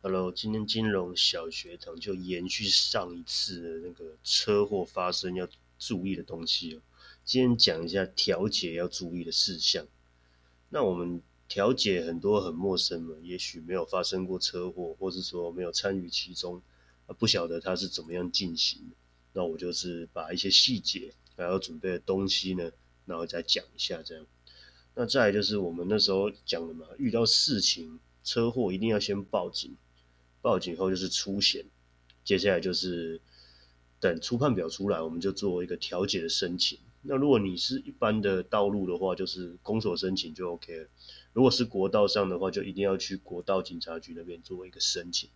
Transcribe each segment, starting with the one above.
Hello，今天金融小学堂就延续上一次的那个车祸发生要注意的东西哦。今天讲一下调解要注意的事项。那我们调解很多很陌生嘛，也许没有发生过车祸，或是说没有参与其中，啊不晓得它是怎么样进行的。那我就是把一些细节还要准备的东西呢，然后再讲一下这样。那再来就是我们那时候讲的嘛，遇到事情车祸一定要先报警。报警后就是出险，接下来就是等初判表出来，我们就做一个调解的申请。那如果你是一般的道路的话，就是公所申请就 OK 了。如果是国道上的话，就一定要去国道警察局那边做一个申请。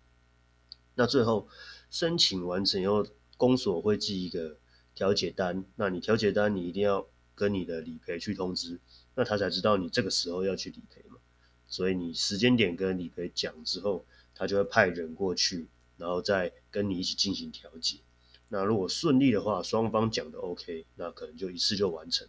那最后申请完成以后，公所会寄一个调解单。那你调解单你一定要跟你的理赔去通知，那他才知道你这个时候要去理赔嘛。所以你时间点跟理赔讲之后。他就会派人过去，然后再跟你一起进行调解。那如果顺利的话，双方讲的 OK，那可能就一次就完成。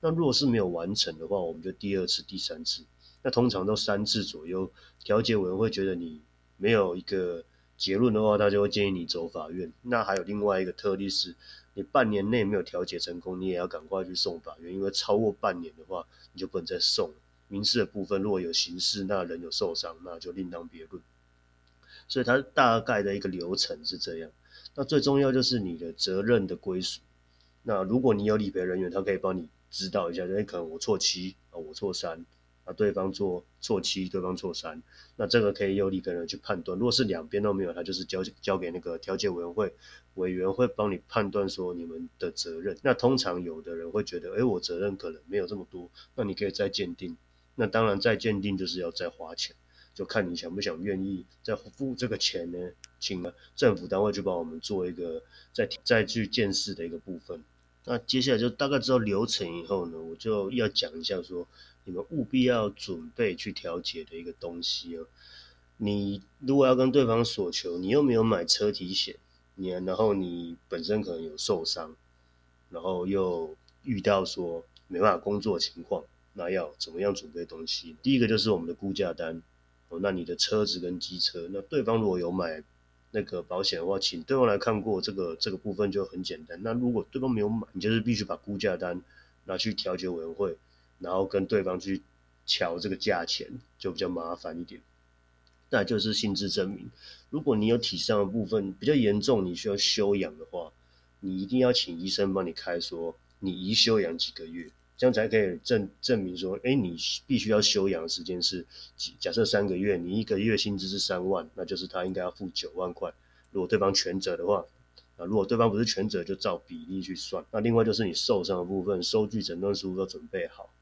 那如果是没有完成的话，我们就第二次、第三次。那通常都三次左右，调解委员会觉得你没有一个结论的话，他就会建议你走法院。那还有另外一个特例是，你半年内没有调解成功，你也要赶快去送法院，因为超过半年的话，你就不能再送了。民事的部分，如果有刑事，那人有受伤，那就另当别论。所以它大概的一个流程是这样。那最重要就是你的责任的归属。那如果你有理赔人员，他可以帮你知道一下，因为可能我错七啊，我错三啊，对方做错七，对方错三，那这个可以由理赔人去判断。如果是两边都没有，他就是交交给那个调解委员会委员会帮你判断说你们的责任。那通常有的人会觉得，哎，我责任可能没有这么多，那你可以再鉴定。那当然再鉴定就是要再花钱。就看你想不想愿意再付这个钱呢？请政府单位去帮我们做一个再再去建设的一个部分。那接下来就大概知道流程以后呢，我就要讲一下说，你们务必要准备去调解的一个东西哦。你如果要跟对方索求，你又没有买车体险，你然后你本身可能有受伤，然后又遇到说没办法工作情况，那要怎么样准备东西？第一个就是我们的估价单。那你的车子跟机车，那对方如果有买那个保险的话，请对方来看过这个这个部分就很简单。那如果对方没有买，你就是必须把估价单拿去调解委员会，然后跟对方去调这个价钱，就比较麻烦一点。那就是性质证明。如果你有体伤的部分比较严重，你需要休养的话，你一定要请医生帮你开，说你宜休养几个月。这样才可以证证明说，哎，你必须要休养的时间是假设三个月，你一个月薪资是三万，那就是他应该要付九万块。如果对方全责的话，啊，如果对方不是全责，就照比例去算。那另外就是你受伤的部分，收据、诊断书都准备好，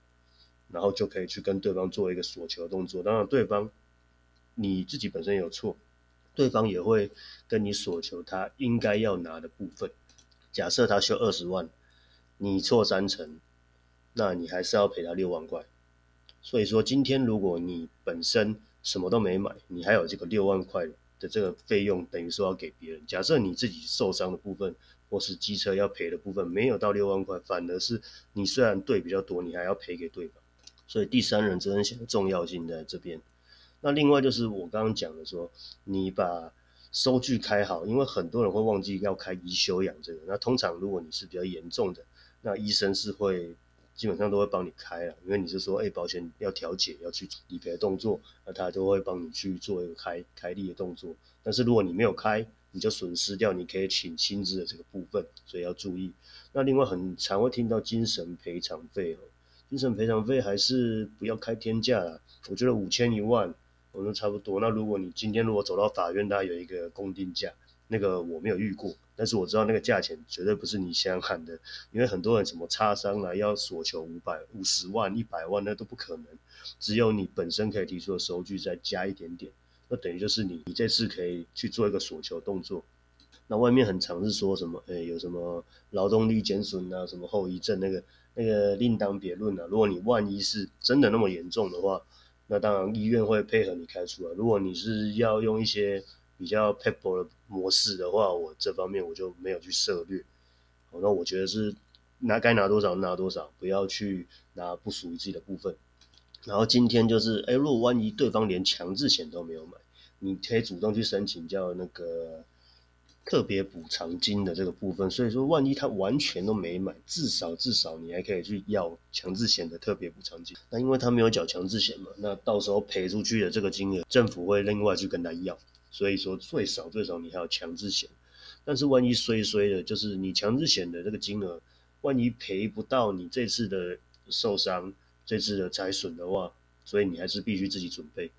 然后就可以去跟对方做一个索求动作。当然，对方你自己本身有错，对方也会跟你索求他应该要拿的部分。假设他修二十万，你错三成。那你还是要赔他六万块，所以说今天如果你本身什么都没买，你还有这个六万块的这个费用，等于说要给别人。假设你自己受伤的部分或是机车要赔的部分没有到六万块，反而是你虽然对比较多，你还要赔给对方。所以第三人责任险的重要性在这边。那另外就是我刚刚讲的说，你把收据开好，因为很多人会忘记要开医休养这个。那通常如果你是比较严重的，那医生是会。基本上都会帮你开了，因为你是说，哎，保险要调解，要去理赔的动作，那他都会帮你去做一个开开立的动作。但是如果你没有开，你就损失掉你可以请薪资的这个部分，所以要注意。那另外很常会听到精神赔偿费哦，精神赔偿费还是不要开天价啦，我觉得五千一万，我说差不多。那如果你今天如果走到法院，它有一个公定价。那个我没有遇过，但是我知道那个价钱绝对不是你想喊的，因为很多人什么擦伤啊要索求五百五十万、一百万，那都不可能。只有你本身可以提出的收据再加一点点，那等于就是你你这次可以去做一个索求动作。那外面很常是说什么，哎，有什么劳动力减损啊，什么后遗症，那个那个另当别论了。如果你万一是真的那么严重的话，那当然医院会配合你开出来。如果你是要用一些比较 people 的模式的话，我这方面我就没有去涉略。好，那我觉得是拿该拿多少拿多少，不要去拿不属于自己的部分。然后今天就是，哎，如果万一对方连强制险都没有买，你可以主动去申请叫那个特别补偿金的这个部分。所以说，万一他完全都没买，至少至少你还可以去要强制险的特别补偿金。那因为他没有缴强制险嘛，那到时候赔出去的这个金额，政府会另外去跟他要。所以说，最少最少你还有强制险。但是万一衰衰的，就是你强制险的这个金额，万一赔不到你这次的受伤、这次的财损的话，所以你还是必须自己准备。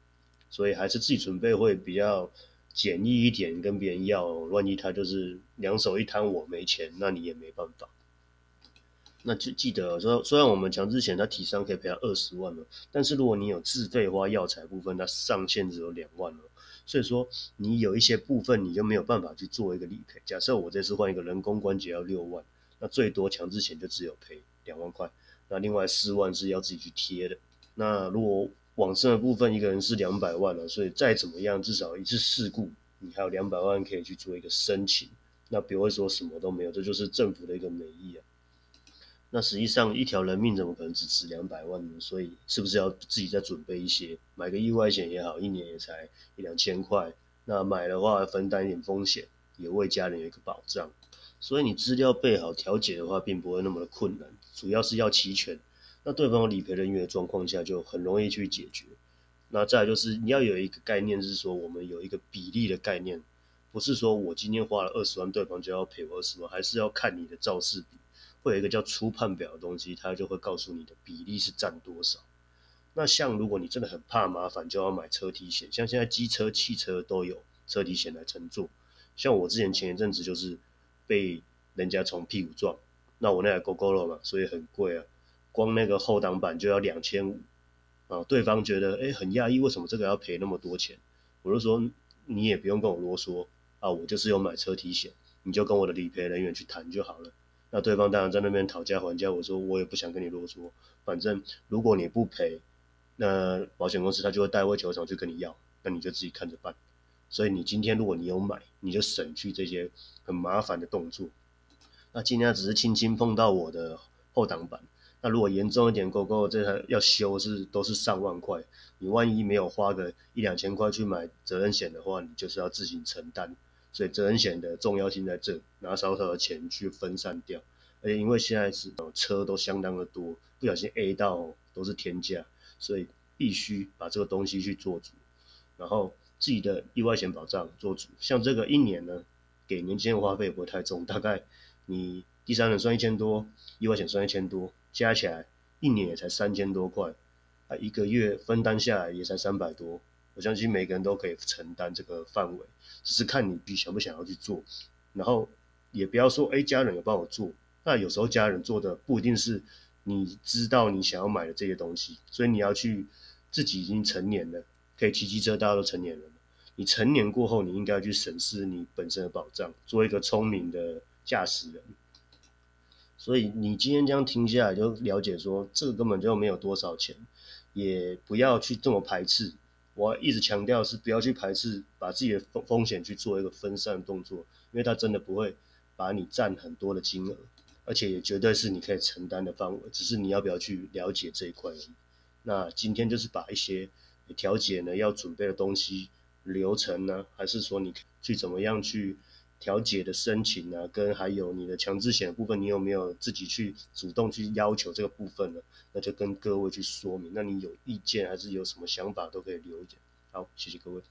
所以还是自己准备会比较简易一点，跟别人要，万一他就是两手一摊我没钱，那你也没办法。那就记得说，虽然我们强制险它体伤可以赔到二十万了，但是如果你有自费花药材部分，它上限只有两万了。所以说你有一些部分你就没有办法去做一个理赔。假设我这次换一个人工关节要六万，那最多强制险就只有赔两万块，那另外四万是要自己去贴的。那如果往生的部分一个人是两百万了，所以再怎么样至少一次事故你还有两百万可以去做一个申请，那不会说什么都没有，这就是政府的一个美意啊。那实际上一条人命怎么可能只值两百万呢？所以是不是要自己再准备一些，买个意外险也好，一年也才一两千块。那买的话分担一点风险，也为家人有一个保障。所以你资料备好，调解的话并不会那么的困难，主要是要齐全。那对方理赔人员的状况下，就很容易去解决。那再就是你要有一个概念，是说我们有一个比例的概念，不是说我今天花了二十万，对方就要赔我二十万，还是要看你的肇事比。会有一个叫初判表的东西，它就会告诉你的比例是占多少。那像如果你真的很怕麻烦，就要买车体险。像现在机车、汽车都有车体险来乘坐。像我之前前一阵子就是被人家从屁股撞，那我那台 GoGo 了嘛，所以很贵啊，光那个后挡板就要两千五啊。对方觉得哎很讶异，为什么这个要赔那么多钱？我就说你也不用跟我啰嗦啊，我就是有买车体险，你就跟我的理赔人员去谈就好了。那对方当然在那边讨价还价，我说我也不想跟你啰嗦，反正如果你不赔，那保险公司他就会带回球场去跟你要，那你就自己看着办。所以你今天如果你有买，你就省去这些很麻烦的动作。那今天只是轻轻碰到我的后挡板，那如果严重一点，狗狗这台要修是都是上万块，你万一没有花个一两千块去买责任险的话，你就是要自行承担。所以责任险的重要性在这，拿少少的钱去分散掉，而且因为现在是车都相当的多，不小心 A 到都是天价，所以必须把这个东西去做足，然后自己的意外险保障做足。像这个一年呢，给年轻人花费也不会太重，大概你第三人算一千多，意外险算一千多，加起来一年也才三千多块，啊，一个月分担下来也才三百多。我相信每个人都可以承担这个范围，只是看你想不想要去做。然后也不要说，哎，家人有帮我做。那有时候家人做的不一定是你知道你想要买的这些东西，所以你要去自己已经成年了，可以骑机车，大家都成年人了。你成年过后，你应该去审视你本身的保障，做一个聪明的驾驶人。所以你今天这样听下来，就了解说，这个根本就没有多少钱，也不要去这么排斥。我一直强调是不要去排斥，把自己的风风险去做一个分散动作，因为它真的不会把你占很多的金额，而且也绝对是你可以承担的范围，只是你要不要去了解这一块而已。那今天就是把一些调解呢要准备的东西、流程呢，还是说你去怎么样去？调解的申请啊，跟还有你的强制险的部分，你有没有自己去主动去要求这个部分呢？那就跟各位去说明。那你有意见还是有什么想法，都可以留言。好，谢谢各位。